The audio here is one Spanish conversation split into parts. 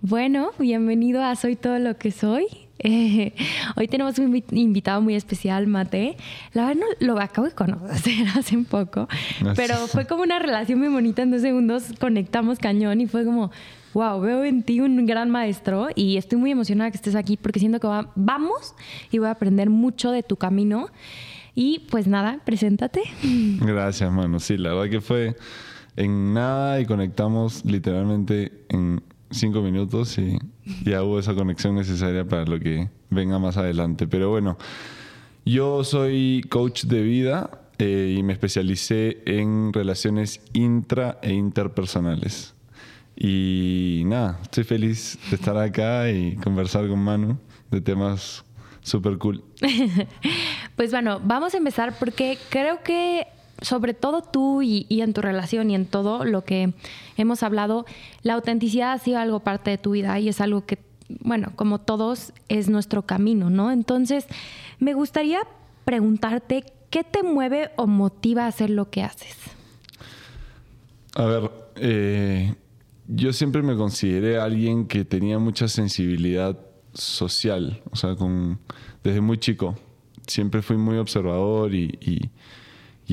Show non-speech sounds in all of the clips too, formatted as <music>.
Bueno, bienvenido a Soy todo lo que soy. Eh, hoy tenemos un invitado muy especial, Mate. La verdad no lo acabo de conocer <laughs> hace un poco, pero fue como una relación muy bonita. En dos segundos conectamos cañón y fue como, wow, veo en ti un gran maestro y estoy muy emocionada que estés aquí porque siento que vamos y voy a aprender mucho de tu camino. Y pues nada, preséntate. <laughs> Gracias, mano. Sí, la verdad que fue en nada y conectamos literalmente en cinco minutos y ya hubo esa conexión necesaria para lo que venga más adelante. Pero bueno, yo soy coach de vida eh, y me especialicé en relaciones intra e interpersonales. Y nada, estoy feliz de estar acá y conversar con Manu de temas súper cool. <laughs> pues bueno, vamos a empezar porque creo que sobre todo tú y, en tu relación y en todo lo que hemos hablado, la autenticidad ha sido algo parte de tu vida y es algo que, bueno, como todos, es nuestro camino, ¿no? Entonces, me gustaría preguntarte, ¿qué te mueve o motiva a hacer lo que haces? A ver, eh, yo siempre me consideré alguien que tenía mucha sensibilidad social, o sea, con, desde muy chico. Siempre fui muy observador y y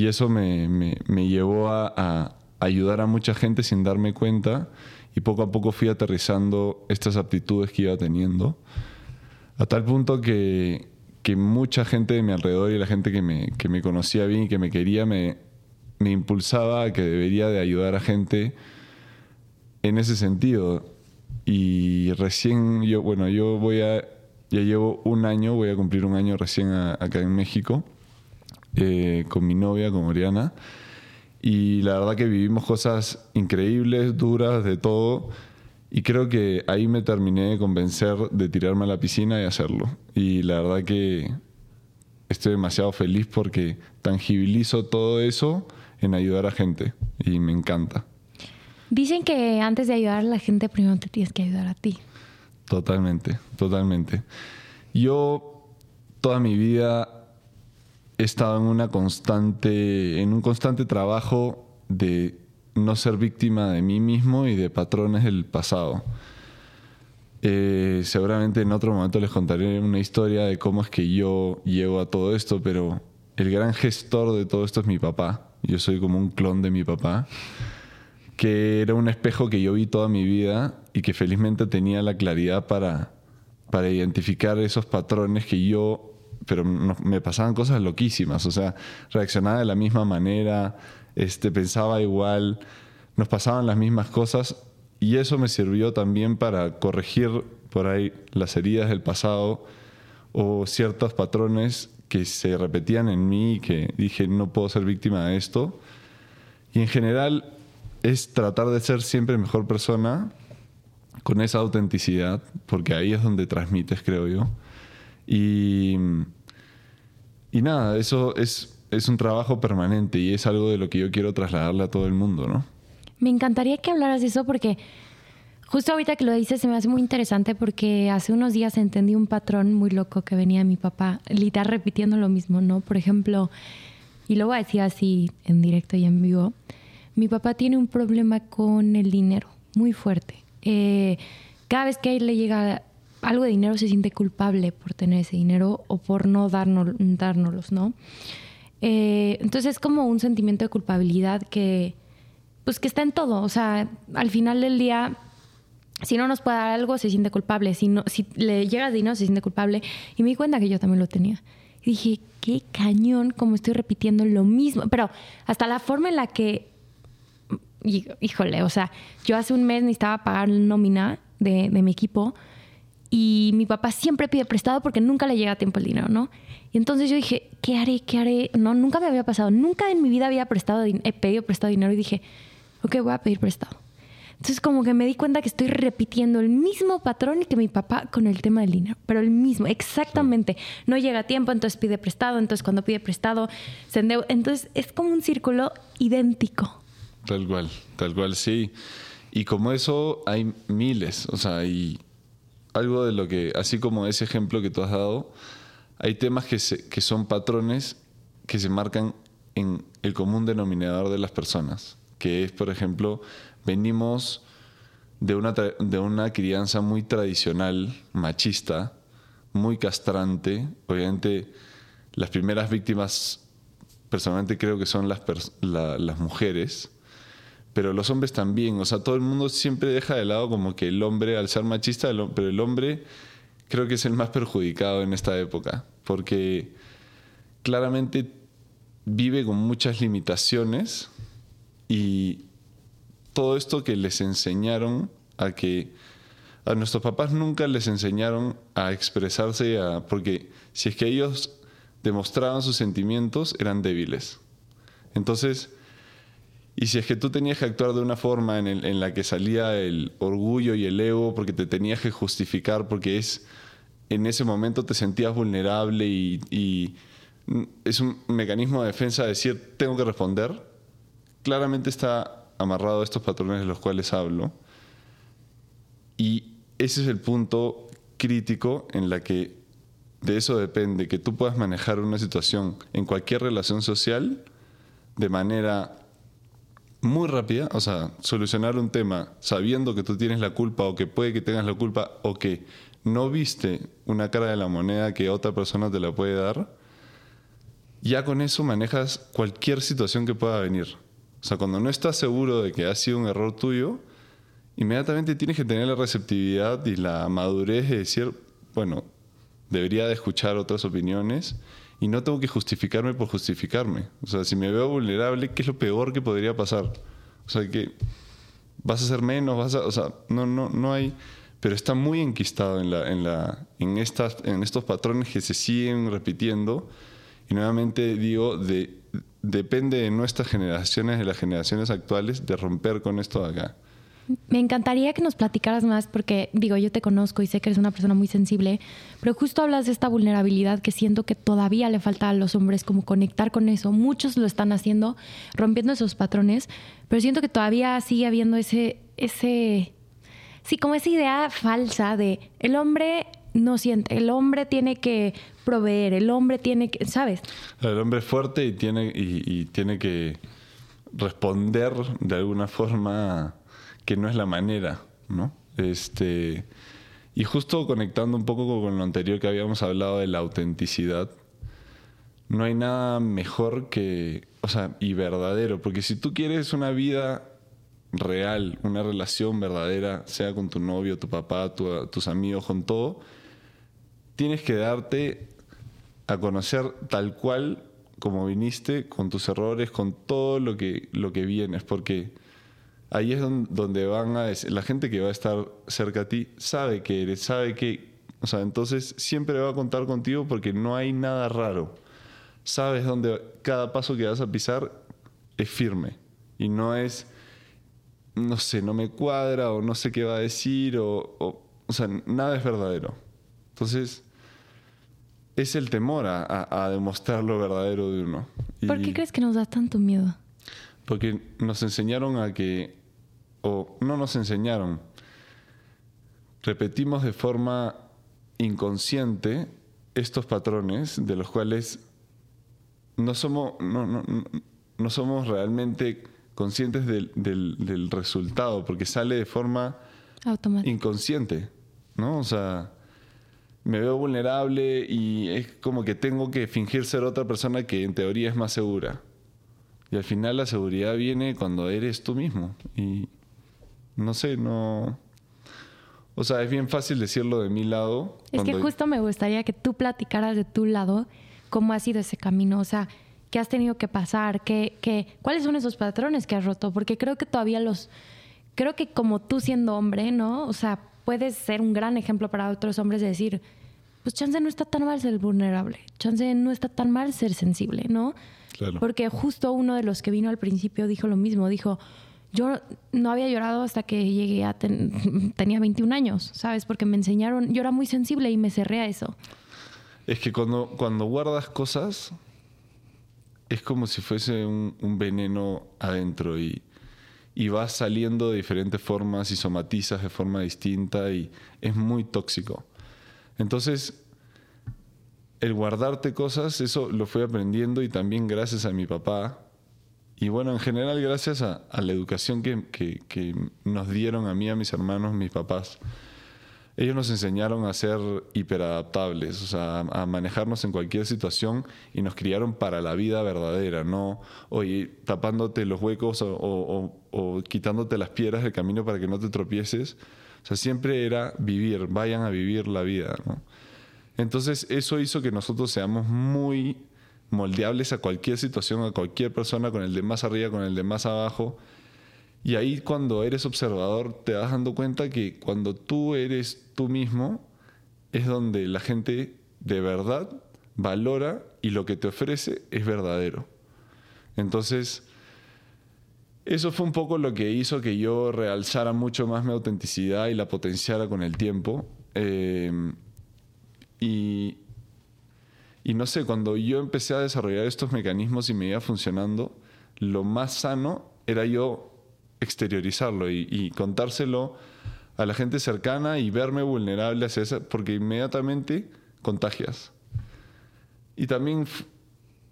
eso me, me, llevó a, ayudar a mucha gente sin darme cuenta y poco a poco fui aterrizando estas aptitudes que iba teniendo. A tal punto que, que mucha gente de mi alrededor y la gente que me, que me conocía bien y que me quería me, me impulsaba a que debería de ayudar a gente en ese sentido. Y recién yo, bueno, yo voy a, ya llevo un año, voy a cumplir un año recién acá en México. Eh, con mi novia, con Oriana. Y la verdad que vivimos cosas increíbles, duras, de todo. Y creo que ahí me terminé de convencer de tirarme a la piscina y hacerlo. Y la verdad que estoy demasiado feliz porque tangibilizo todo eso en ayudar a gente. Y me encanta. Dicen que antes de ayudar a la gente, primero te tienes que ayudar a ti. Totalmente, totalmente. Yo toda mi vida he estado en una constante, en un constante trabajo de no ser víctima de mí mismo y de patrones del pasado. Eh, seguramente en otro momento les contaré una historia de cómo es que yo llego a todo esto, pero el gran gestor de todo esto es mi papá. Yo soy como un clon de mi papá, que era un espejo que yo vi toda mi vida y que felizmente tenía la claridad para, para identificar esos patrones que yo pero me pasaban cosas loquísimas, o sea, reaccionaba de la misma manera, este, pensaba igual, nos pasaban las mismas cosas y eso me sirvió también para corregir por ahí las heridas del pasado o ciertos patrones que se repetían en mí y que dije no puedo ser víctima de esto. Y en general es tratar de ser siempre mejor persona con esa autenticidad, porque ahí es donde transmites, creo yo. Y, y nada, eso es, es un trabajo permanente y es algo de lo que yo quiero trasladarle a todo el mundo, ¿no? Me encantaría que hablaras de eso porque justo ahorita que lo dices se me hace muy interesante porque hace unos días entendí un patrón muy loco que venía de mi papá, literal repitiendo lo mismo, ¿no? Por ejemplo, y lo voy a decir así en directo y en vivo, mi papá tiene un problema con el dinero muy fuerte. Eh, cada vez que él le llega algo de dinero se siente culpable por tener ese dinero o por no darnos, dárnoslos, ¿no? Eh, entonces es como un sentimiento de culpabilidad que, pues que está en todo. O sea, al final del día, si no nos puede dar algo, se siente culpable. Si, no, si le llega dinero, se siente culpable. Y me di cuenta que yo también lo tenía. Y dije, qué cañón, como estoy repitiendo lo mismo. Pero hasta la forma en la que, híjole, o sea, yo hace un mes necesitaba pagar nómina de, de mi equipo y mi papá siempre pide prestado porque nunca le llega a tiempo el dinero, ¿no? Y entonces yo dije, ¿qué haré? ¿Qué haré? No, nunca me había pasado, nunca en mi vida había prestado, he pedido prestado dinero y dije, ok, voy a pedir prestado. Entonces como que me di cuenta que estoy repitiendo el mismo patrón que mi papá con el tema del dinero, pero el mismo, exactamente. No llega a tiempo, entonces pide prestado, entonces cuando pide prestado se endeuda. Entonces es como un círculo idéntico. Tal cual, tal cual, sí. Y como eso hay miles, o sea, hay algo de lo que, así como ese ejemplo que tú has dado, hay temas que, que son patrones que se marcan en el común denominador de las personas, que es, por ejemplo, venimos de una, de una crianza muy tradicional, machista, muy castrante. Obviamente, las primeras víctimas, personalmente creo que son las, las mujeres, pero los hombres también. O sea, todo el mundo siempre deja de lado como que el hombre, al ser machista, pero el hombre creo que es el más perjudicado en esta época, porque claramente vive con muchas limitaciones y todo esto que les enseñaron a que a nuestros papás nunca les enseñaron a expresarse, a, porque si es que ellos demostraban sus sentimientos, eran débiles. Entonces, y si es que tú tenías que actuar de una forma en, la que salía el orgullo y el ego, porque te tenías que justificar, porque es en ese momento te sentías vulnerable y, y es un mecanismo de defensa de decir, tengo que responder, claramente está amarrado a estos patrones de los cuales hablo. Y ese es el punto crítico en la que de eso depende, que tú puedas manejar una situación en cualquier relación social de manera muy rápida, o sea, solucionar un tema sabiendo que tú tienes la culpa o que puede que tengas la culpa o que no viste una cara de la moneda que otra persona te la puede dar, ya con eso manejas cualquier situación que pueda venir. O sea, cuando no estás seguro de que ha sido un error tuyo, inmediatamente tienes que tener la receptividad y la madurez de decir, bueno, debería de escuchar otras opiniones y no tengo que justificarme por justificarme. O sea, si me veo vulnerable, ¿qué es lo peor que podría pasar? O sea, que vas a ser menos, vas a, o sea, no, no, no hay, pero está muy enquistado en, la, en, la, en, estas, en estos patrones que se siguen repitiendo. Y nuevamente digo, de, depende de nuestras generaciones, de las generaciones actuales, de romper con esto de acá. Me encantaría que nos platicaras más porque, digo, yo te conozco y sé que eres una persona muy sensible, pero justo hablas de esta vulnerabilidad que siento que todavía le falta a los hombres como conectar con eso. Muchos lo están haciendo, rompiendo esos patrones, pero siento que todavía sigue habiendo ese, ese, sí, como esa idea falsa de el hombre no siente, el hombre tiene que proveer, el hombre tiene que, ¿sabes? El hombre es fuerte y tiene, y tiene que responder de alguna forma que no es la manera, ¿no? Este, y justo conectando un poco con lo anterior que habíamos hablado de la autenticidad, no hay nada mejor que, o sea, y verdadero, porque si tú quieres una vida real, una relación verdadera, sea con tu novio, tu papá, tus amigos, con todo, tienes que darte a conocer tal cual como viniste, con tus errores, con todo lo que, lo que vienes, porque ahí es donde van a decir, la gente que va a estar cerca a ti sabe que eres, sabe que, o sea, entonces siempre va a contar contigo porque no hay nada raro. Sabes dónde cada paso que vas a pisar es firme y no es, no sé, no me cuadra o no sé qué va a decir o, o, sea, nada es verdadero. Entonces, es el temor a, demostrar lo verdadero de uno. ¿Por qué crees que nos da tanto miedo? Porque nos enseñaron a que o no nos enseñaron. Repetimos de forma inconsciente estos patrones de los cuales no somos, no, somos realmente conscientes del, resultado, porque sale de forma inconsciente, ¿no? O sea, me veo vulnerable y es como que tengo que fingir ser otra persona que en teoría es más segura. Y al final la seguridad viene cuando eres tú mismo. Y, no sé, no... O sea, es bien fácil decirlo de mi lado. Es que justo me gustaría que tú platicaras de tu lado cómo ha sido ese camino, o sea, qué has tenido que pasar, qué, qué, cuáles son esos patrones que has roto, porque creo que todavía los, creo que como tú siendo hombre, ¿no? O sea, puedes ser un gran ejemplo para otros hombres de decir, pues chance no está tan mal ser vulnerable, chance no está tan mal ser sensible, ¿no? Claro. Porque justo uno de los que vino al principio dijo lo mismo, dijo, yo no había llorado hasta que llegué a <laughs> tenía 21 años, ¿sabes? Porque me enseñaron, yo era muy sensible y me cerré a eso. Es que cuando, cuando guardas cosas, es como si fuese un, veneno adentro y, y, vas saliendo de diferentes formas y somatizas de forma distinta y es muy tóxico. Entonces, el guardarte cosas, eso lo fui aprendiendo y también gracias a mi papá, y bueno, en general gracias a, la educación que, que, nos dieron a mí, a mis hermanos, mis papás, ellos nos enseñaron a ser hiperadaptables, o sea, a manejarnos en cualquier situación y nos criaron para la vida verdadera, no, oye, tapándote los huecos o, o quitándote las piedras del camino para que no te tropieces. O sea, siempre era vivir, vayan a vivir la vida, ¿no? Entonces, eso hizo que nosotros seamos muy moldeables a cualquier situación, a cualquier persona, con el de más arriba, con el de más abajo. Y ahí cuando eres observador te vas dando cuenta que cuando tú eres tú mismo es donde la gente de verdad valora y lo que te ofrece es verdadero. Entonces, eso fue un poco lo que hizo que yo realzara mucho más mi autenticidad y la potenciara con el tiempo. Eh, y, y no sé, cuando yo empecé a desarrollar estos mecanismos y me iba funcionando, lo más sano era yo exteriorizarlo y, contárselo a la gente cercana y verme vulnerable hacia eso, porque inmediatamente contagias. Y también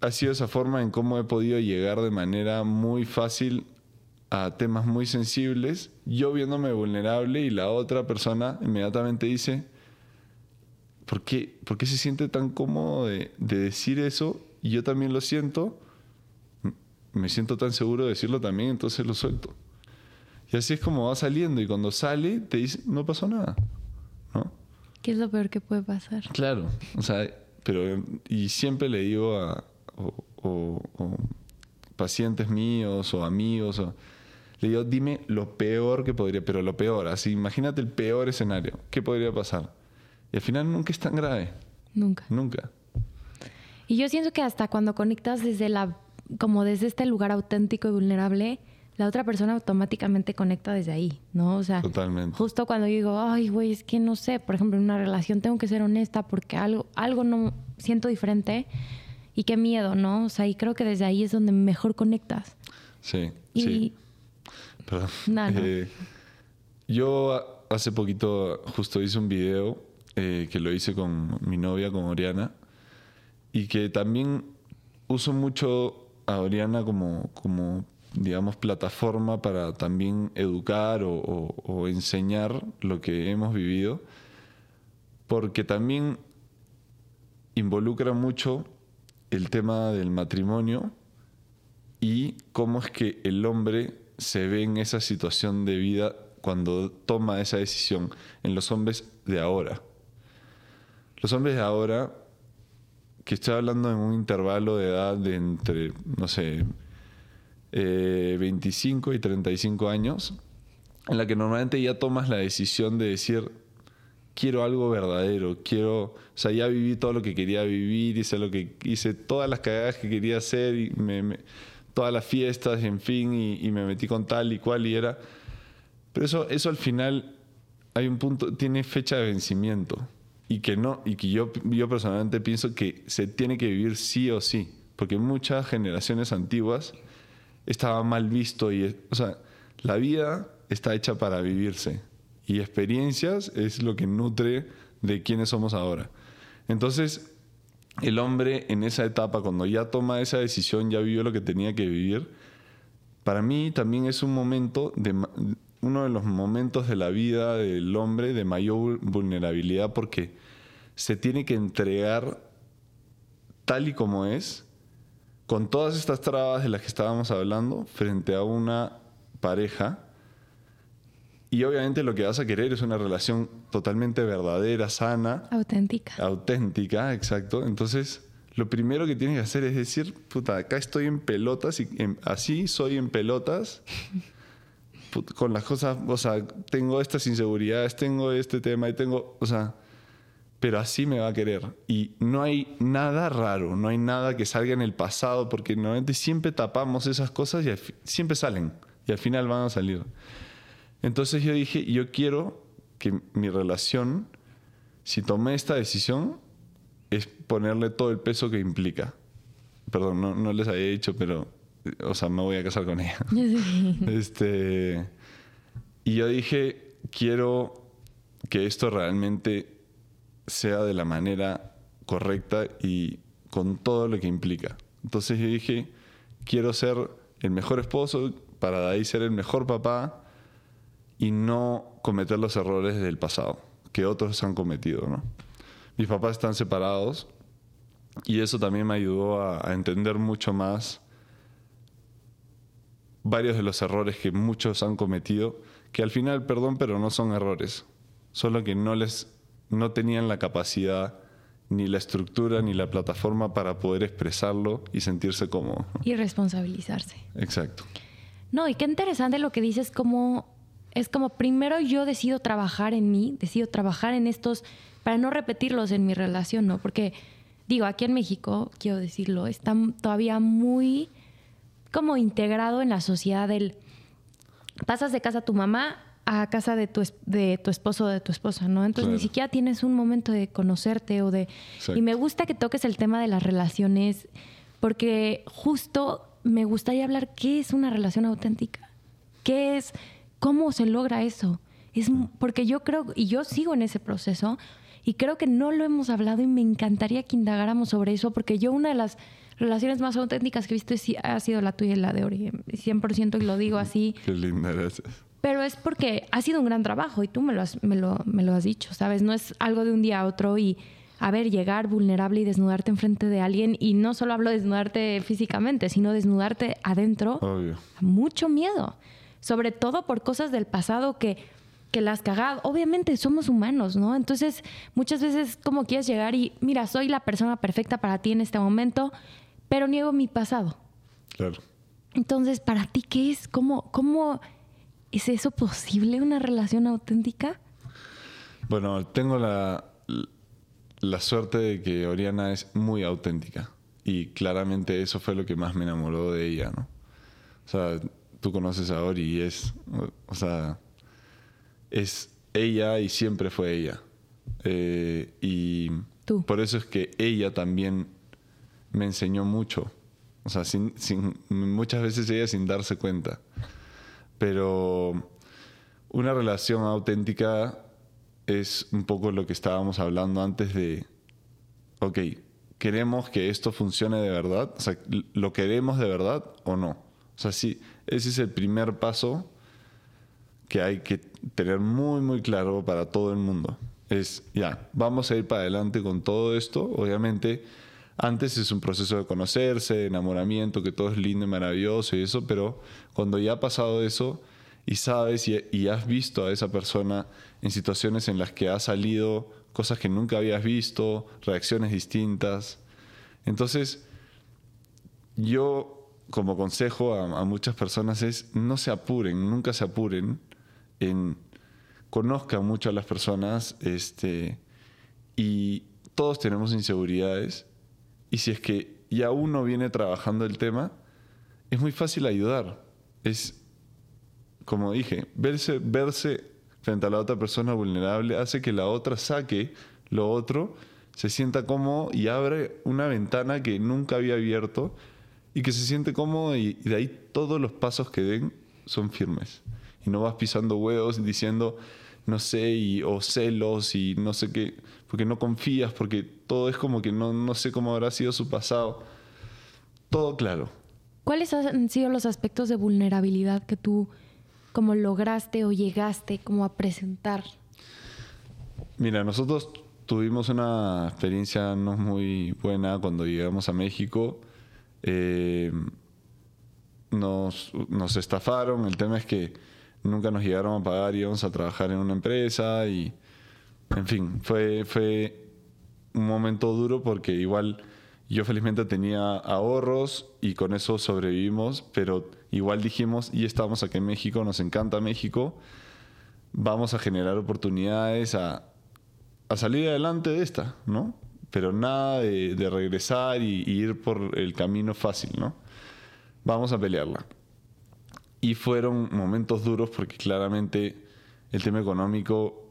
ha sido esa forma en cómo he podido llegar de manera muy fácil a temas muy sensibles, yo viéndome vulnerable y la otra persona inmediatamente dice, ¿por qué, se siente tan cómodo de, decir eso? Y yo también lo siento, me siento tan seguro de decirlo también, entonces lo suelto. Y así es como va saliendo y cuando sale te dice, no pasó nada, ¿no? ¿Qué es lo peor que puede pasar? Claro, o sea, pero y siempre le digo a pacientes míos o amigos, le digo, dime lo peor que podría, pero lo peor, así, imagínate el peor escenario, ¿qué podría pasar? Y al final nunca es tan grave. Nunca. Nunca. Y yo siento que hasta cuando conectas desde la, como desde este lugar auténtico y vulnerable, la otra persona automáticamente conecta desde ahí, ¿no? O sea, Totalmente. justo cuando yo digo, ay, güey, es que no sé, por ejemplo, en una relación tengo que ser honesta porque algo, algo no siento diferente y qué miedo, ¿no? O sea, y creo que desde ahí es donde mejor conectas. Sí. sí. Perdón. Eh, yo hace poquito justo hice un video eh, que lo hice con mi novia, con Oriana, y que también uso mucho a Oriana como, como digamos, plataforma para también educar o, enseñar lo que hemos vivido, porque también involucra mucho el tema del matrimonio y cómo es que el hombre se ve en esa situación de vida cuando toma esa decisión en los hombres de ahora. Los hombres de ahora, que estoy hablando en un intervalo de edad de entre, no sé, 25 eh, y 35 años, en la que normalmente ya tomas la decisión de decir, quiero algo verdadero, quiero, o sea, ya viví todo lo que quería vivir, hice lo que hice, todas las cagadas que quería hacer, y me, todas las fiestas, en fin, y, y, me metí con tal y cual y era. Pero eso, eso al final hay un punto, tiene fecha de vencimiento y que no y que yo yo personalmente pienso que se tiene que vivir sí o sí porque muchas generaciones antiguas estaba mal visto y o sea la vida está hecha para vivirse y experiencias es lo que nutre de quiénes somos ahora. Entonces el hombre en esa etapa cuando ya toma esa decisión ya vivió lo que tenía que vivir para mí también es un momento de uno de los momentos de la vida del hombre de mayor vulnerabilidad porque se tiene que entregar tal y como es, con todas estas trabas de las que estábamos hablando, frente a una pareja. Y obviamente lo que vas a querer es una relación totalmente verdadera, sana. Auténtica. Auténtica, exacto. Entonces, lo primero que tienes que hacer es decir, puta, acá estoy en pelotas y así soy en pelotas. <laughs> con las cosas, o sea, tengo estas inseguridades, tengo este tema y tengo, o sea, pero así me va a querer. Y no hay nada raro, no hay nada que salga en el pasado, porque normalmente siempre tapamos esas cosas y siempre salen y al final van a salir. Entonces yo dije, yo quiero que mi relación, si tomé esta decisión, es ponerle todo el peso que implica. Perdón, no, no les había dicho, pero o sea, me voy a casar con ella. <laughs> Este, y yo dije, quiero que esto realmente sea de la manera correcta y con todo lo que implica. Entonces yo dije, quiero ser el mejor esposo, para de ahí ser el mejor papá y no cometer los errores del pasado que otros han cometido, ¿no? Mis papás están separados y eso también me ayudó a, a entender mucho más varios de los errores que muchos han cometido, que al final, perdón, pero no son errores, solo que no les no tenían la capacidad ni la estructura ni la plataforma para poder expresarlo y sentirse cómodo. Y responsabilizarse. Exacto. No, y qué interesante lo que dices, como es como primero yo decido trabajar en mí, decido trabajar en estos para no repetirlos en mi relación, ¿no? Porque digo, aquí en México, quiero decirlo, está todavía muy como integrado en la sociedad del pasas de casa a tu mamá a casa de tu, de tu esposo o de tu esposa, ¿no? Entonces ni siquiera tienes un momento de conocerte o de... Y me gusta que toques el tema de las relaciones porque justo me gustaría hablar qué es una relación auténtica, qué es, cómo se logra eso. Es porque yo creo, y yo sigo en ese proceso, y creo que no lo hemos hablado y me encantaría que indagáramos sobre eso, porque yo una de las relaciones más auténticas que he visto ha sido la tuya y la de Ori, 100% y lo digo así. Qué linda, gracias. Pero es porque ha sido un gran trabajo y tú me lo has, me lo, me lo has dicho, ¿sabes? No es algo de un día a otro y, a ver, llegar vulnerable y desnudarte enfrente de alguien, y no solo hablo de desnudarte físicamente, sino desnudarte adentro, Obvio. mucho miedo, sobre todo por cosas del pasado que, que las cagado. Obviamente somos humanos, ¿no? Entonces, muchas veces como quieres llegar y, mira, soy la persona perfecta para ti en este momento, pero niego mi pasado. Claro. Entonces, ¿para ti qué es? ¿Cómo, cómo es eso posible, una relación auténtica? Bueno, tengo la, la suerte de que Oriana es muy auténtica. Y claramente eso fue lo que más me enamoró de ella, ¿no? O sea, tú conoces a Ori y es, o sea, es ella y siempre fue ella. Eh, y ¿Tú? por eso es que ella también me enseñó mucho. O sea, sin, sin, muchas veces ella sin darse cuenta. Pero una relación auténtica es un poco lo que estábamos hablando antes de, ok, ¿queremos que esto funcione de verdad? O sea, ¿lo queremos de verdad o no? O sea, sí, ese es el primer paso que hay que tener muy, muy claro para todo el mundo. Es, ya, vamos a ir para adelante con todo esto. Obviamente, antes es un proceso de conocerse, de enamoramiento, que todo es lindo y maravilloso y eso, pero cuando ya ha pasado eso y sabes y, y has visto a esa persona en situaciones en las que ha salido cosas que nunca habías visto, reacciones distintas. Entonces, yo como consejo a, a, muchas personas es no se apuren, nunca se apuren en conozcan mucho a las personas este, y todos tenemos inseguridades y si es que ya uno viene trabajando el tema, es muy fácil ayudar. Es, como dije, verse, verse frente a la otra persona vulnerable hace que la otra saque lo otro, se sienta cómodo y abre una ventana que nunca había abierto y que se siente cómodo y, de ahí todos los pasos que den son firmes. Y no vas pisando huevos diciendo, no sé, y, o celos y no sé qué, porque no confías, porque todo es como que no, no sé cómo habrá sido su pasado. Todo claro. ¿Cuáles han sido los aspectos de vulnerabilidad que tú como lograste o llegaste como a presentar? Mira, nosotros tuvimos una experiencia no muy buena cuando llegamos a México. Eh, nos, nos estafaron, el tema es que nunca nos llegaron a pagar, íbamos a trabajar en una empresa y, en fin, fue, fue un momento duro porque igual yo felizmente tenía ahorros y con eso sobrevivimos, pero igual dijimos, y estamos aquí en México, nos encanta México, vamos a generar oportunidades a, a salir adelante de esta, ¿no? Pero nada de, de regresar y, y ir por el camino fácil, ¿no? Vamos a pelearla. Y fueron momentos duros porque claramente el tema económico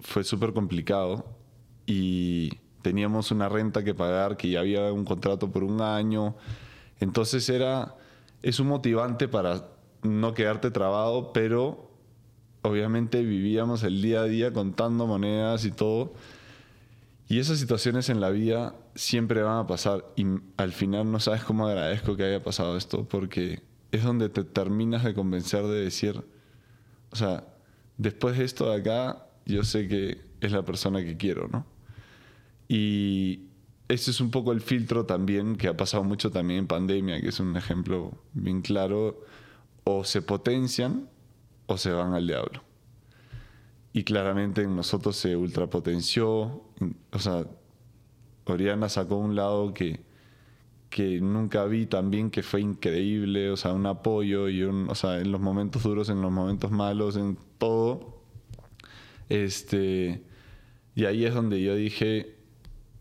fue súper complicado y teníamos una renta que pagar, que ya había un contrato por un año. Entonces era, es un motivante para no quedarte trabado, pero obviamente vivíamos el día a día contando monedas y todo. Y esas situaciones en la vida siempre van a pasar y al final no sabes cómo agradezco que haya pasado esto porque es donde te terminas de convencer de decir, o sea, después de esto de acá, yo sé que es la persona que quiero, ¿no? Y ese es un poco el filtro también que ha pasado mucho también en pandemia, que es un ejemplo bien claro, o se potencian o se van al diablo. Y claramente en nosotros se ultrapotenció, o sea, Oriana sacó un lado que, que nunca vi también, que fue increíble, o sea, un apoyo y un, o sea, en los momentos duros, en los momentos malos, en todo. Este, y ahí es donde yo dije,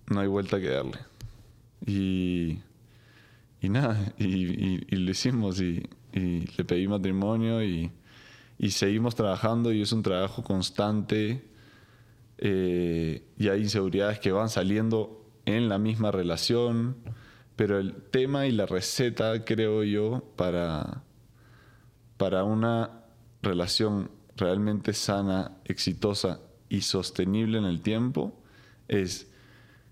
no hay vuelta que darle. Y, y nada, y, lo hicimos y, y, le pedí matrimonio y, seguimos trabajando y es un trabajo constante eh, y hay inseguridades que van saliendo en la misma relación, pero el tema y la receta, creo yo, para, para una relación realmente sana, exitosa y sostenible en el tiempo es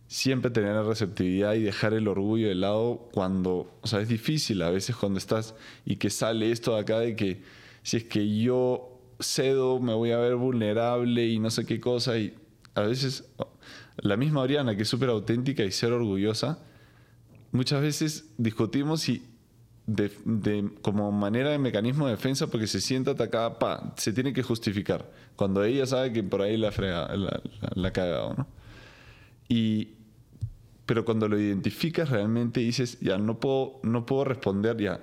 siempre tener la receptividad y dejar el orgullo de lado cuando, o sea, es difícil a veces cuando estás y que sale esto de acá de que si es que yo cedo me voy a ver vulnerable y no sé qué cosa y a veces la misma Oriana que es súper auténtica y ser orgullosa, muchas veces discutimos y de, como manera de mecanismo de defensa porque se siente atacada, pa, se tiene que justificar cuando ella sabe que por ahí la frega, la, la, ha cagado, ¿no? Y, pero cuando lo identificas realmente dices, ya no puedo, no puedo responder, ya,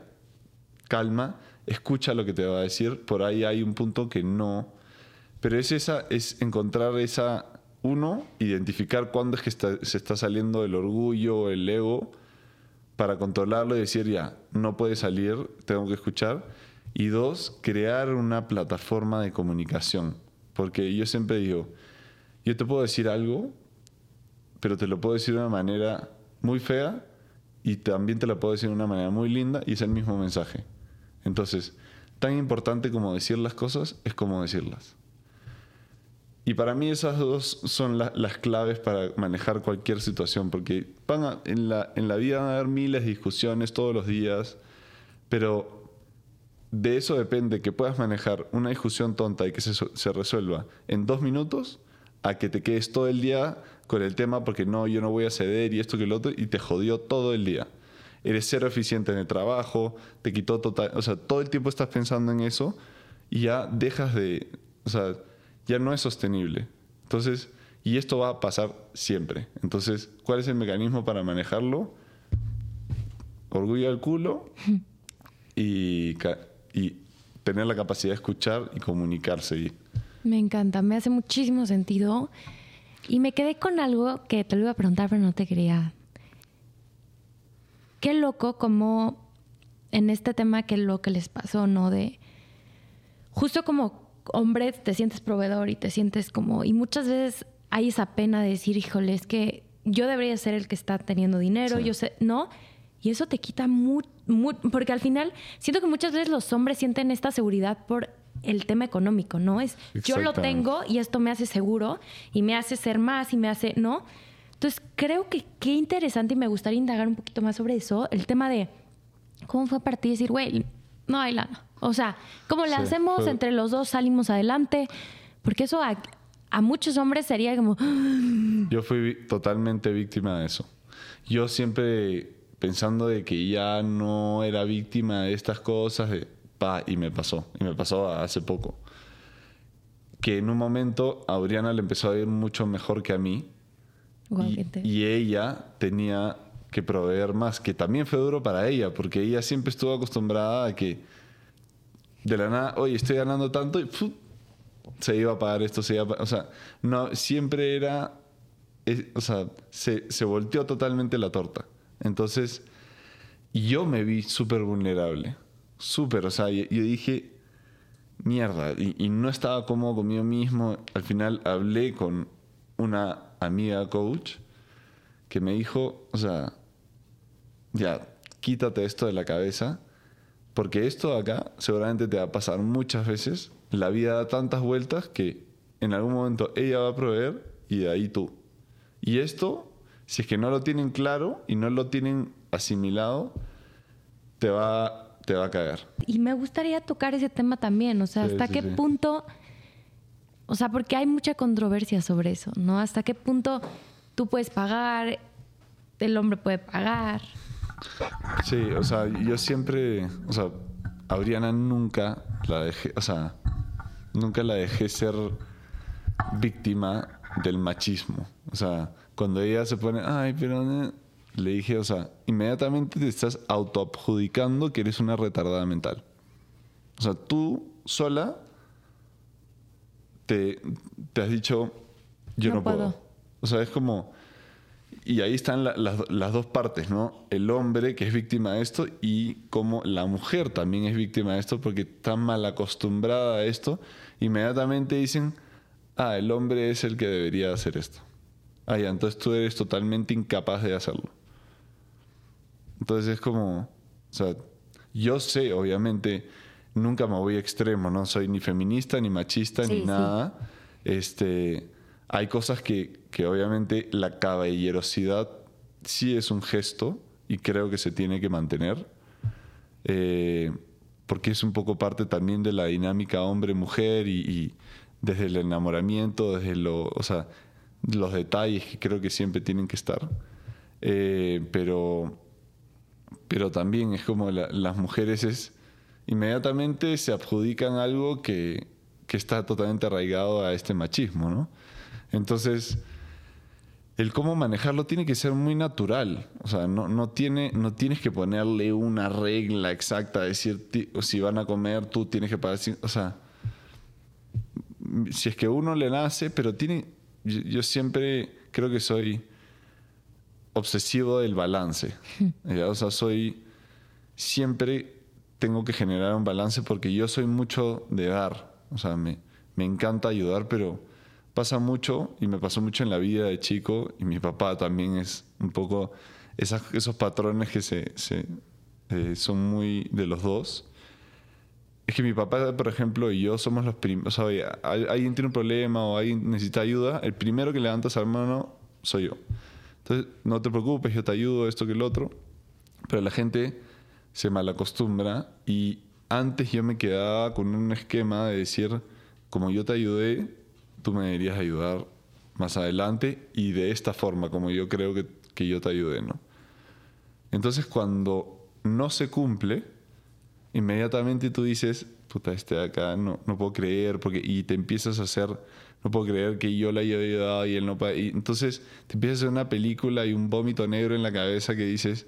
calma, escucha lo que te va a decir, por ahí hay un punto que no, pero es esa, es encontrar esa, uno, identificar cuándo es que se está saliendo el orgullo, el ego, para controlarlo y decir, ya, no puede salir, tengo que escuchar. Y dos, crear una plataforma de comunicación. Porque yo siempre digo, yo te puedo decir algo, pero te lo puedo decir de una manera muy fea y también te lo puedo decir de una manera muy linda y es el mismo mensaje. Entonces, tan importante como decir las cosas es como decirlas. Y para mí esas dos son las claves para manejar cualquier situación, porque van en, la, en la vida van a haber miles de discusiones todos los días, pero de eso depende que puedas manejar una discusión tonta y que se, se resuelva en dos minutos a que te quedes todo el día con el tema porque no, yo no voy a ceder y esto que el otro y te jodió todo el día. Eres cero eficiente en el trabajo, te quitó total, o sea, todo el tiempo estás pensando en eso y ya dejas de, o sea, ya no es sostenible. Entonces, y esto va a pasar siempre. Entonces, ¿cuál es el mecanismo para manejarlo? Orgullo al culo <laughs> y, y tener la capacidad de escuchar y comunicarse. Me encanta, me hace muchísimo sentido. Y me quedé con algo que te lo iba a preguntar, pero no te quería. Qué loco como en este tema, qué lo que les pasó, ¿no? De justo como hombre te sientes proveedor y te sientes como... Y muchas veces hay esa pena de decir, híjole, es que yo debería ser el que está teniendo dinero, yo sé, ¿no? Y eso te quita mucho, porque al final siento que muchas veces los hombres sienten esta seguridad por el tema económico, ¿no? Es yo lo tengo y esto me hace seguro y me hace ser más y me hace, ¿no? Entonces creo que qué interesante y me gustaría indagar un poquito más sobre eso, el tema de cómo fue para ti decir, güey, no hay lana. O sea, ¿cómo le hacemos? Entre los dos salimos adelante. Porque eso a, a muchos hombres sería como... <gasps> Yo fui totalmente víctima de eso. Yo siempre pensando de que ya no era víctima de estas cosas, de, y me pasó, y me pasó hace poco. Que en un momento a Oriana le empezó a ir mucho mejor que a mí. y, ella tenía que proveer más, que también fue duro para ella, porque ella siempre estuvo acostumbrada a que de la nada, oye, estoy ganando tanto y se iba a pagar esto, se iba a O sea, no, siempre era. o sea, se, se volteó totalmente la torta. Entonces, yo me vi súper vulnerable súper, o sea, yo, dije, mierda, y, no estaba cómodo conmigo mismo. Al final hablé con una amiga coach que me dijo, o sea, ya, quítate esto de la cabeza, porque esto de acá seguramente te va a pasar muchas veces. La vida da tantas vueltas que en algún momento ella va a proveer y de ahí tú. Y esto, si es que no lo tienen claro y no lo tienen asimilado, te va te va a caer. Y me gustaría tocar ese tema también, o sea, Sí, hasta sí, qué sí. punto, o sea, porque hay mucha controversia sobre eso, ¿no? Hasta qué punto tú puedes pagar, el hombre puede pagar. Sí, o sea, yo siempre, o sea, a Briana nunca la dejé, o sea, nunca la dejé ser víctima del machismo. O sea, cuando ella se pone, ay, pero eh", le dije, o sea, inmediatamente te estás autoadjudicando que eres una retardada mental. O sea, tú sola te, te has dicho, yo No no, puedo. puedo. O sea, es como... Y ahí están la- las, las dos partes, ¿no? El hombre que es víctima de esto y como la mujer también es víctima de esto porque está mal acostumbrada a esto. Inmediatamente dicen, ah, el hombre es el que debería hacer esto. Ah, ya, entonces tú eres totalmente incapaz de hacerlo. Entonces es como, o sea, yo sé, obviamente, nunca me voy a extremo, no soy ni feminista, ni machista, Sí, ni sí. nada. Este, hay cosas que, que obviamente la caballerosidad sí es un gesto y creo que se tiene que mantener. Eh, porque es un poco parte también de la dinámica hombre-mujer y, y desde el enamoramiento, desde lo, o sea, los detalles que creo que siempre tienen que estar. Eh, pero, pero también es como la- las mujeres es inmediatamente se adjudican algo que, que está totalmente arraigado a este machismo, ¿no? Entonces, el cómo manejarlo tiene que ser muy natural. O sea, no, no, tiene, no tienes que ponerle una regla exacta, decir, ti- si van a comer, tú tienes que pagar. O sea, si es que uno le nace, pero tiene. Yo, yo siempre creo que soy obsesivo del balance. <laughs> ¿ya? O sea, soy. Siempre tengo que generar un balance porque yo soy mucho de dar. O sea, me, me encanta ayudar, pero pasa mucho y me pasó mucho en la vida de chico y mi papá también es un poco esas- esos patrones que se, se, eh, son muy de los dos. Es que mi papá, por ejemplo, y yo somos los primeros. O sea, alguien tiene un problema o alguien necesita ayuda, el primero que levanta esa mano soy yo. Entonces, no te preocupes, yo te ayudo, esto que el otro. Pero la gente se malacostumbra y antes yo me quedaba con un esquema de decir, como yo te ayudé, tú me deberías ayudar más adelante y de esta forma, como yo creo que, que yo te ayudé, ¿no? Entonces, cuando no se cumple, inmediatamente tú dices, puta, este de acá no, no puedo creer, porque, y te empiezas a hacer, no puedo creer que yo le haya ayudado y él no. Y entonces te empiezas a hacer una película y un vómito negro en la cabeza que dices,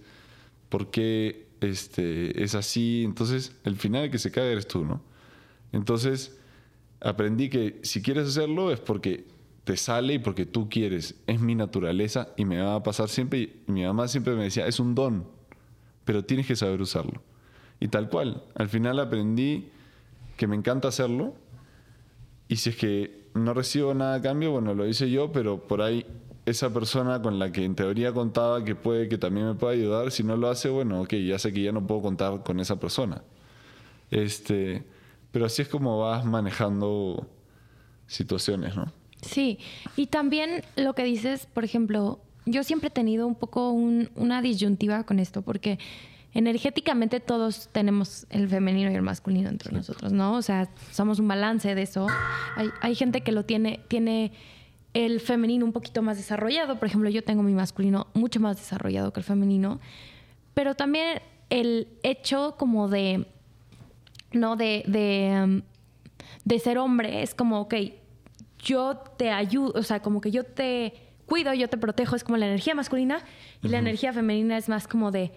¿por qué este, es así? Entonces, el final que se cae eres tú, ¿no? Entonces, aprendí que si quieres hacerlo es porque te sale y porque tú quieres. Es mi naturaleza y me va a pasar siempre. Y mi mamá siempre me decía, es un don, pero tienes que saber usarlo. Y tal cual. Al final aprendí que me encanta hacerlo. Y si es que no recibo nada a cambio, bueno, lo hice yo, pero por ahí esa persona con la que en teoría contaba que puede que también me pueda ayudar, si no lo hace, bueno, ok, ya sé que ya no puedo contar con esa persona. Este, pero así es como vas manejando situaciones, ¿no? Sí, y también lo que dices, por ejemplo, yo siempre he tenido un poco un- una disyuntiva con esto, porque energéticamente todos tenemos el femenino y el masculino entre nosotros, ¿no? O sea, somos un balance de eso. Hay, hay gente que lo tiene, tiene el femenino un poquito más desarrollado, por ejemplo, yo tengo mi masculino mucho más desarrollado que el femenino, pero también el hecho como de, ¿no? De, de, um, de ser hombre es como, ok, yo te ayudo, o sea, como que yo te cuido, yo te protejo, es como la energía masculina y la energía femenina es más como de,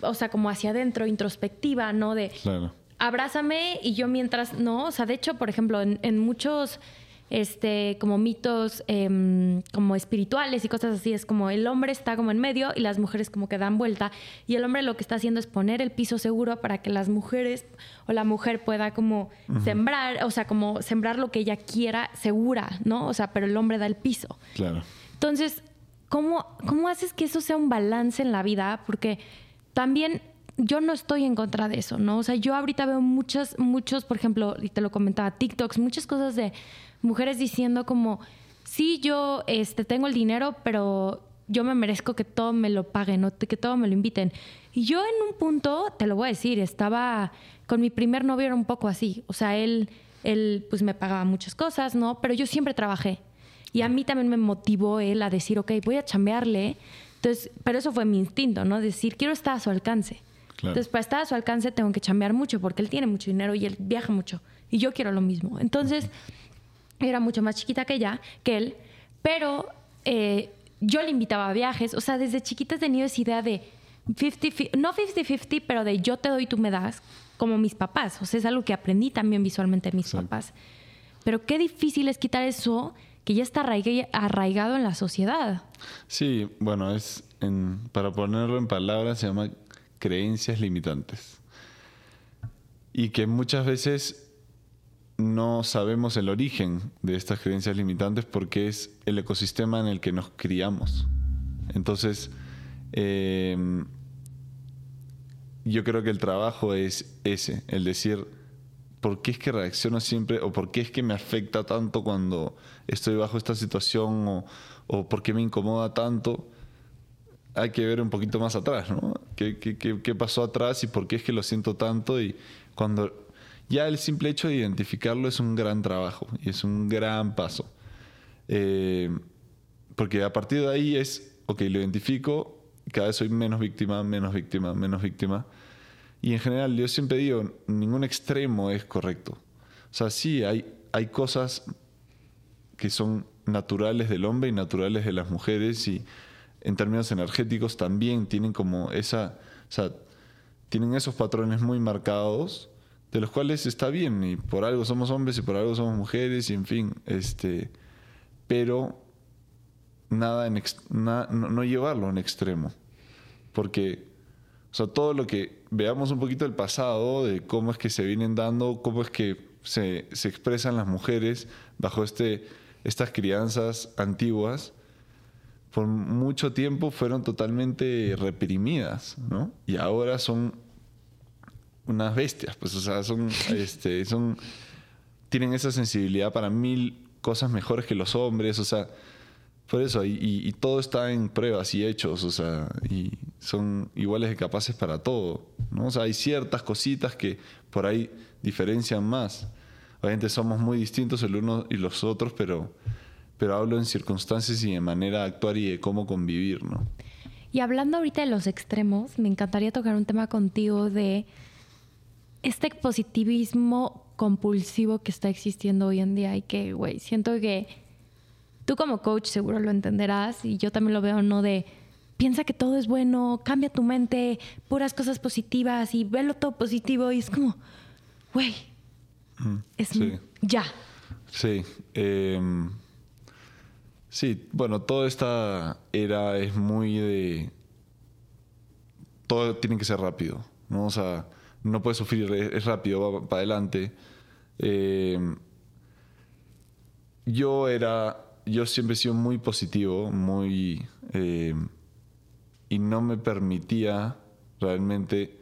o sea, como hacia adentro, introspectiva, ¿no? De Claro. abrázame y yo mientras, no, o sea, de hecho, por ejemplo, en, en muchos, este, como mitos, em, como espirituales y cosas así, es como el hombre está como en medio y las mujeres como que dan vuelta y el hombre lo que está haciendo es poner el piso seguro para que las mujeres o la mujer pueda como sembrar, o sea, como sembrar lo que ella quiera segura, ¿no? O sea, pero el hombre da el piso. Claro. Entonces, ¿cómo, ¿cómo haces que eso sea un balance en la vida? Porque también yo no estoy en contra de eso, ¿no? O sea, yo ahorita veo muchas, muchos, por ejemplo, y te lo comentaba, TikToks, muchas cosas de mujeres diciendo como, sí, yo este, tengo el dinero, pero yo me merezco que todo me lo paguen o que todo me lo inviten. Y yo en un punto, te lo voy a decir, estaba con mi primer novio era un poco así. O sea, él, él pues me pagaba muchas cosas, ¿no? Pero yo siempre trabajé. Y a mí también me motivó él a decir, ok, voy a chambearle. Entonces, pero eso fue mi instinto, ¿no? Decir, quiero estar a su alcance. Entonces, para estar a su alcance tengo que chambear mucho porque él tiene mucho dinero y él viaja mucho. Y yo quiero lo mismo. Entonces, era mucho más chiquita que ella, que él, pero eh, yo le invitaba a viajes. O sea, desde chiquita he tenido esa idea de 50, no 50-50, pero de yo te doy, tú me das, como mis papás. O sea, es algo que aprendí también visualmente de mis papás. Pero qué difícil es quitar eso que ya está arraigado en la sociedad. Sí, bueno, es para ponerlo en palabras se llama creencias limitantes. Y que muchas veces no sabemos el origen de estas creencias limitantes porque es el ecosistema en el que nos criamos. Entonces, em, yo creo que el trabajo es ese, el decir, ¿por qué es que reacciono siempre o por qué es que me afecta tanto cuando estoy bajo esta situación o, o por qué me incomoda tanto? Hay que ver un poquito más atrás, ¿no? ¿Qué, qué, qué, pasó atrás y por qué es que lo siento tanto? Y cuando ya el simple hecho de identificarlo es un gran trabajo y es un gran paso. Eh, porque a partir de ahí es, ok, lo identifico, cada vez soy menos víctima, menos víctima, menos víctima. Y en general, yo siempre digo, ningún extremo es correcto. O sea, sí, hay, hay cosas que son naturales del hombre y naturales de las mujeres y en términos energéticos también tienen como esa, o sea, tienen esos patrones muy marcados de los cuales está bien y por algo somos hombres y por algo somos mujeres y en fin, este, pero nada en no, llevarlo en extremo. Porque, o sea, todo lo que veamos un poquito del pasado, de cómo es que se vienen dando, cómo es que se, se expresan las mujeres bajo este, estas crianzas antiguas, por mucho tiempo fueron totalmente reprimidas, ¿no? Y ahora son unas bestias, pues, o sea, son, <laughs> este, son, tienen esa sensibilidad para mil cosas mejores que los hombres, o sea, por eso, y, todo está en pruebas y hechos, o sea, y son iguales de capaces para todo, ¿no? O sea, hay ciertas cositas que por ahí diferencian más. Obviamente somos muy distintos el uno y los otros, pero, pero hablo en circunstancias y en manera de actuar y de cómo convivir, ¿no? Y hablando ahorita de los extremos, me encantaría tocar un tema contigo de este positivismo compulsivo que está existiendo hoy en día y que, güey, siento que Tú como coach seguro lo entenderás y yo también lo veo, ¿no? De piensa que todo es bueno, cambia tu mente, puras cosas positivas y velo todo positivo y es como, güey, es ya. Sí. Em, sí, bueno, toda esta era es muy de... Todo tiene que ser rápido, ¿no? O sea, no puedes sufrir, es, rápido, va para adelante. Em, yo era yo siempre he sido muy positivo, muy... Eh, y no me permitía realmente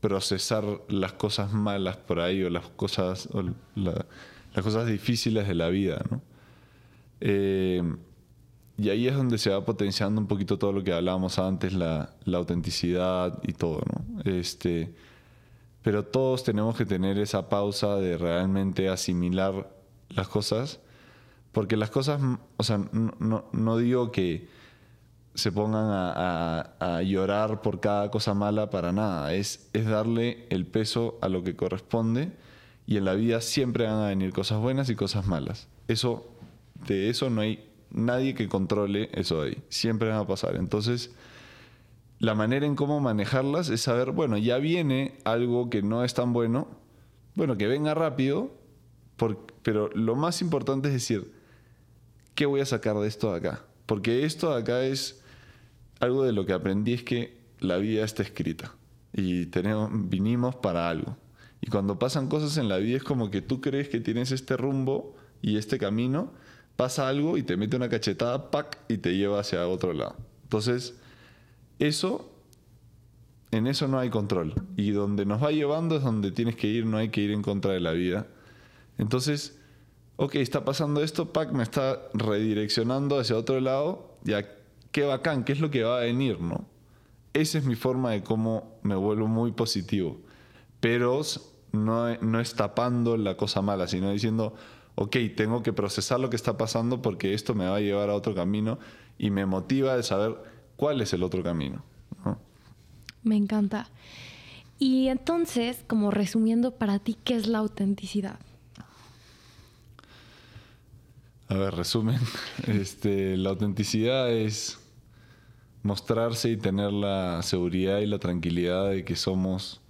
procesar las cosas malas por ahí o las cosas, las cosas difíciles de la vida, ¿no? Eh, y ahí es donde se va potenciando un poquito todo lo que hablábamos antes, la, autenticidad y todo, ¿no? Este, pero todos tenemos que tener esa pausa de realmente asimilar las cosas porque las cosas, o sea, no, digo que se pongan a, llorar por cada cosa mala para nada. Es, es darle el peso a lo que corresponde y en la vida siempre van a venir cosas buenas y cosas malas. Eso, de eso no hay nadie que controle eso ahí. Siempre van a pasar. Entonces, la manera en cómo manejarlas es saber, bueno, ya viene algo que no es tan bueno, bueno, que venga rápido, pero lo más importante es decir, ¿qué voy a sacar de esto de acá? Porque esto de acá es algo de lo que aprendí es que la vida está escrita y tenemos, vinimos para algo. Y cuando pasan cosas en la vida es como que tú crees que tienes este rumbo y este camino, pasa algo y te mete una cachetada, ¡pac! y te lleva hacia otro lado. Entonces, eso, en eso no hay control. Y donde nos va llevando es donde tienes que ir, no hay que ir en contra de la vida. Entonces, ok, está pasando esto, Pac me está redireccionando hacia otro lado, ya, qué bacán, qué es lo que va a venir, ¿no? Esa es mi forma de cómo me vuelvo muy positivo. Pero no, no es tapando la cosa mala, sino diciendo, ok, tengo que procesar lo que está pasando porque esto me va a llevar a otro camino y me motiva de saber cuál es el otro camino. Me encanta. Y entonces, como resumiendo para ti, ¿qué es la autenticidad? A ver, resumen. <laughs> Este, la autenticidad es mostrarse y tener la seguridad y la tranquilidad de que somos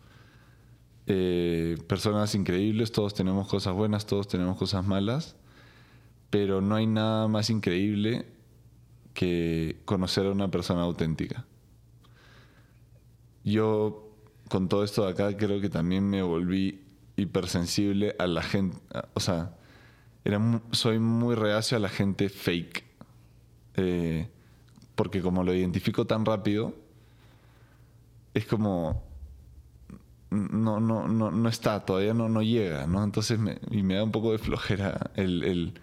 eh, personas increíbles, todos tenemos cosas buenas, todos tenemos cosas malas, pero no hay nada más increíble que conocer a una persona auténtica. Yo con todo esto de acá creo que también me volví hipersensible a la gente, o sea, era, soy muy reacio a la gente fake. Eh, porque como lo identifico tan rápido, es como no, no, no, no está, todavía no, no llega, ¿no? Entonces me, y me da un poco de flojera el, el,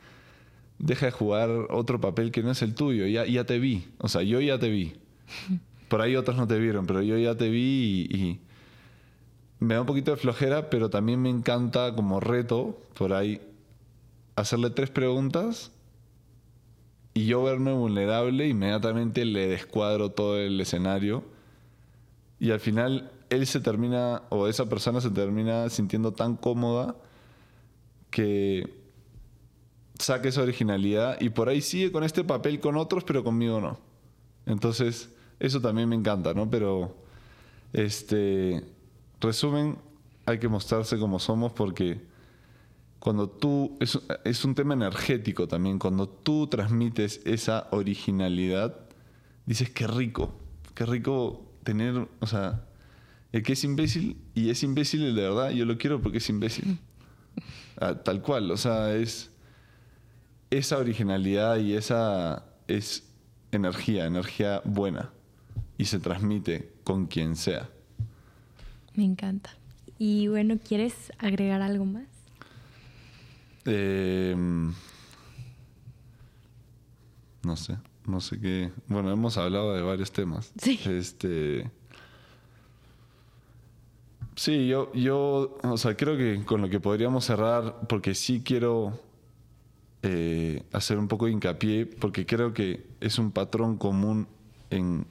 deja de jugar otro papel que no es el tuyo, ya, ya te vi, o sea, yo ya te vi. <laughs> Por ahí otros no te vieron, pero yo ya te vi y, me da un poquito de flojera, pero también me encanta como reto por ahí hacerle tres preguntas y yo verme vulnerable, inmediatamente le descuadro todo el escenario y al final él se termina, o esa persona se termina sintiendo tan cómoda que saque esa originalidad y por ahí sigue con este papel con otros, pero conmigo no. Entonces, eso también me encanta, ¿no? Pero, este, resumen, hay que mostrarse como somos porque cuando tú, es, es, un tema energético también, cuando tú transmites esa originalidad, dices, qué rico, qué rico tener, o sea, el que es imbécil y es imbécil de verdad, yo lo quiero porque es imbécil. <laughs> Ah, tal cual, o sea, es esa originalidad y esa es energía, energía buena y se transmite con quien sea. Me encanta. Y bueno, ¿quieres agregar algo más? Em, no sé, no sé qué. Bueno, hemos hablado de varios temas. Sí. Este. Sí, yo, yo, o sea, creo que con lo que podríamos cerrar, porque sí quiero eh, hacer un poco de hincapié, porque creo que es un patrón común en,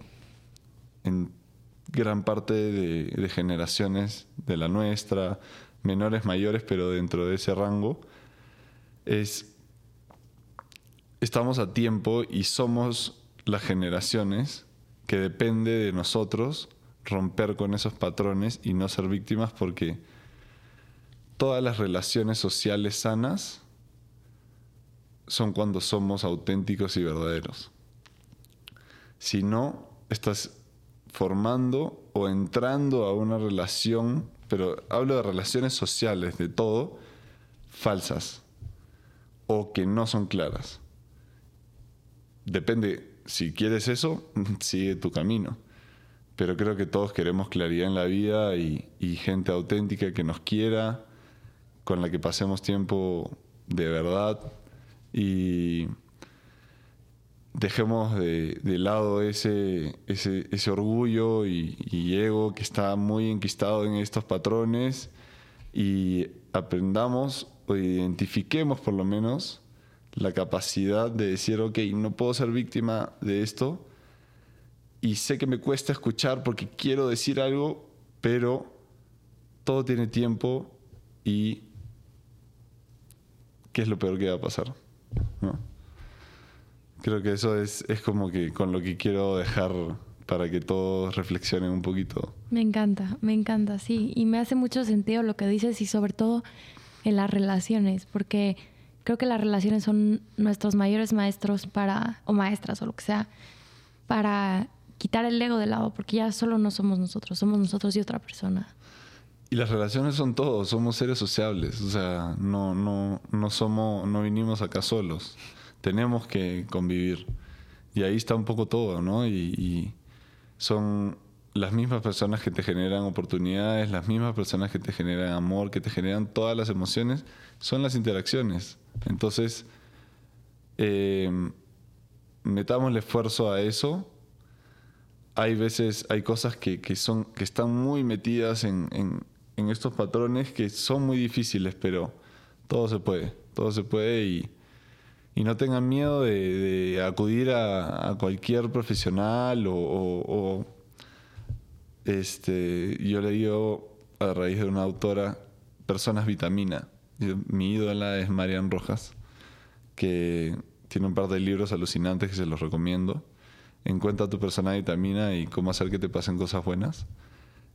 gran parte de, de generaciones de la nuestra, menores, mayores, pero dentro de ese rango es, estamos a tiempo y somos las generaciones que depende de nosotros romper con esos patrones y no ser víctimas porque todas las relaciones sociales sanas son cuando somos auténticos y verdaderos. Si no, estás formando o entrando a una relación, pero hablo de relaciones sociales, de todo, falsas o que no son claras. Depende, si quieres eso, <laughs> sigue tu camino. Pero creo que todos queremos claridad en la vida y, gente auténtica que nos quiera, con la que pasemos tiempo de verdad. Y dejemos de, lado ese, ese, orgullo y, y, ego que está muy enquistado en estos patrones. Y aprendamos o identifiquemos por lo menos la capacidad de decir, ok, no puedo ser víctima de esto y sé que me cuesta escuchar porque quiero decir algo, pero todo tiene tiempo y ¿qué es lo peor que va a pasar? Creo que eso es, es como que con lo que quiero dejar para que todos reflexionen un poquito. Me encanta, me encanta, sí. Y me hace mucho sentido lo que dices y sobre todo en las relaciones, porque creo que las relaciones son nuestros mayores maestros para, o maestras o lo que sea, para quitar el ego de lado, porque ya solo no somos nosotros, somos nosotros y otra persona. Y las relaciones son todo, somos seres sociables, o sea, no, no, no somos, no vinimos acá solos, tenemos que convivir. Y ahí está un poco todo, ¿no? Y, y son las mismas personas que te generan oportunidades, las mismas personas que te generan amor, que te generan todas las emociones, son las interacciones. Entonces, eh, metámosle esfuerzo a eso. Hay veces, hay cosas que, que son, que están muy metidas en, en, estos patrones que son muy difíciles, pero todo se puede, todo se puede y, y no tengan miedo de, acudir a, cualquier profesional o, o, o, este, yo le digo a raíz de una autora, Personas Vitamina. Mi ídola es Marian Rojas, que tiene un par de libros alucinantes que se los recomiendo. Encuentra tu persona vitamina y cómo hacer que te pasen cosas buenas.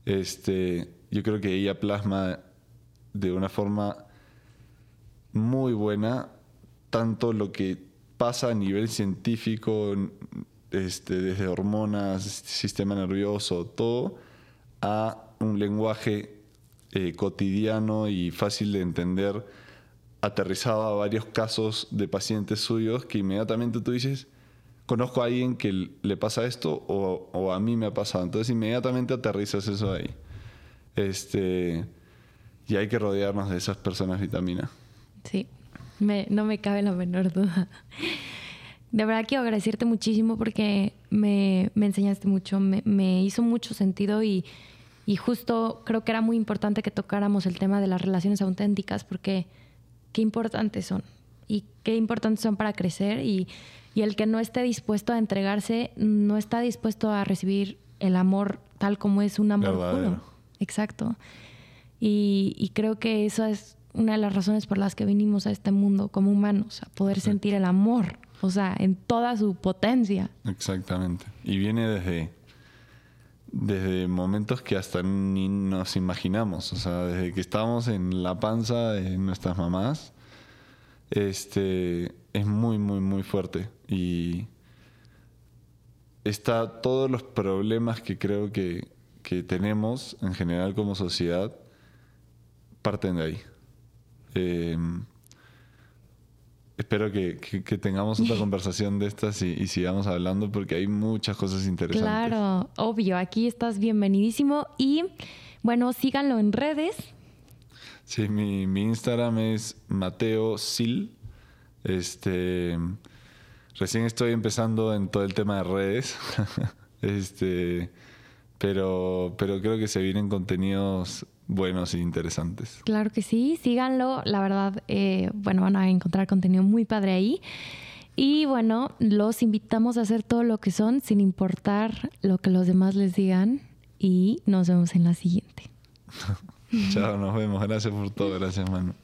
Este, yo creo que ella plasma de una forma muy buena tanto lo que pasa a nivel científico, este, desde hormonas, sistema nervioso, todo, a un lenguaje eh, cotidiano y fácil de entender aterrizado a varios casos de pacientes suyos que inmediatamente tú dices, conozco a alguien que le pasa esto o, a mí me ha pasado. Entonces inmediatamente aterrizas eso ahí. Este, y hay que rodearnos de esas personas vitamina. Sí, no me cabe la menor duda. De verdad quiero agradecerte muchísimo porque me, me enseñaste mucho, me, me, hizo mucho sentido y, y justo creo que era muy importante que tocáramos el tema de las relaciones auténticas porque qué importantes son y qué importantes son para crecer y, y, el que no esté dispuesto a entregarse no está dispuesto a recibir el amor tal como es un amor puro. Exacto. Y, y, creo que eso es una de las razones por las que vinimos a este mundo como humanos, a poder Exacto. sentir el amor, o sea, en toda su potencia. Exactamente. Y viene desde, desde momentos que hasta ni nos imaginamos, o sea, desde que estamos en la panza de nuestras mamás, este, es muy, muy, muy fuerte. Y está todos los problemas que creo que, que tenemos en general como sociedad parten de ahí. Eh, espero que, que, que, tengamos otra <laughs> conversación de estas y, y, sigamos hablando porque hay muchas cosas interesantes. Claro, obvio, aquí estás bienvenidísimo y bueno, síganlo en redes. Sí, mi, mi Instagram es Mateo Sil. Este, recién estoy empezando en todo el tema de redes. <laughs> este, pero, pero creo que se vienen contenidos buenos e interesantes. Claro que sí, síganlo, la verdad, eh, bueno, van a encontrar contenido muy padre ahí. Y bueno, los invitamos a hacer todo lo que son sin importar lo que los demás les digan y nos vemos en la siguiente. <laughs> Chao, nos vemos. Gracias por todo. Gracias, mano.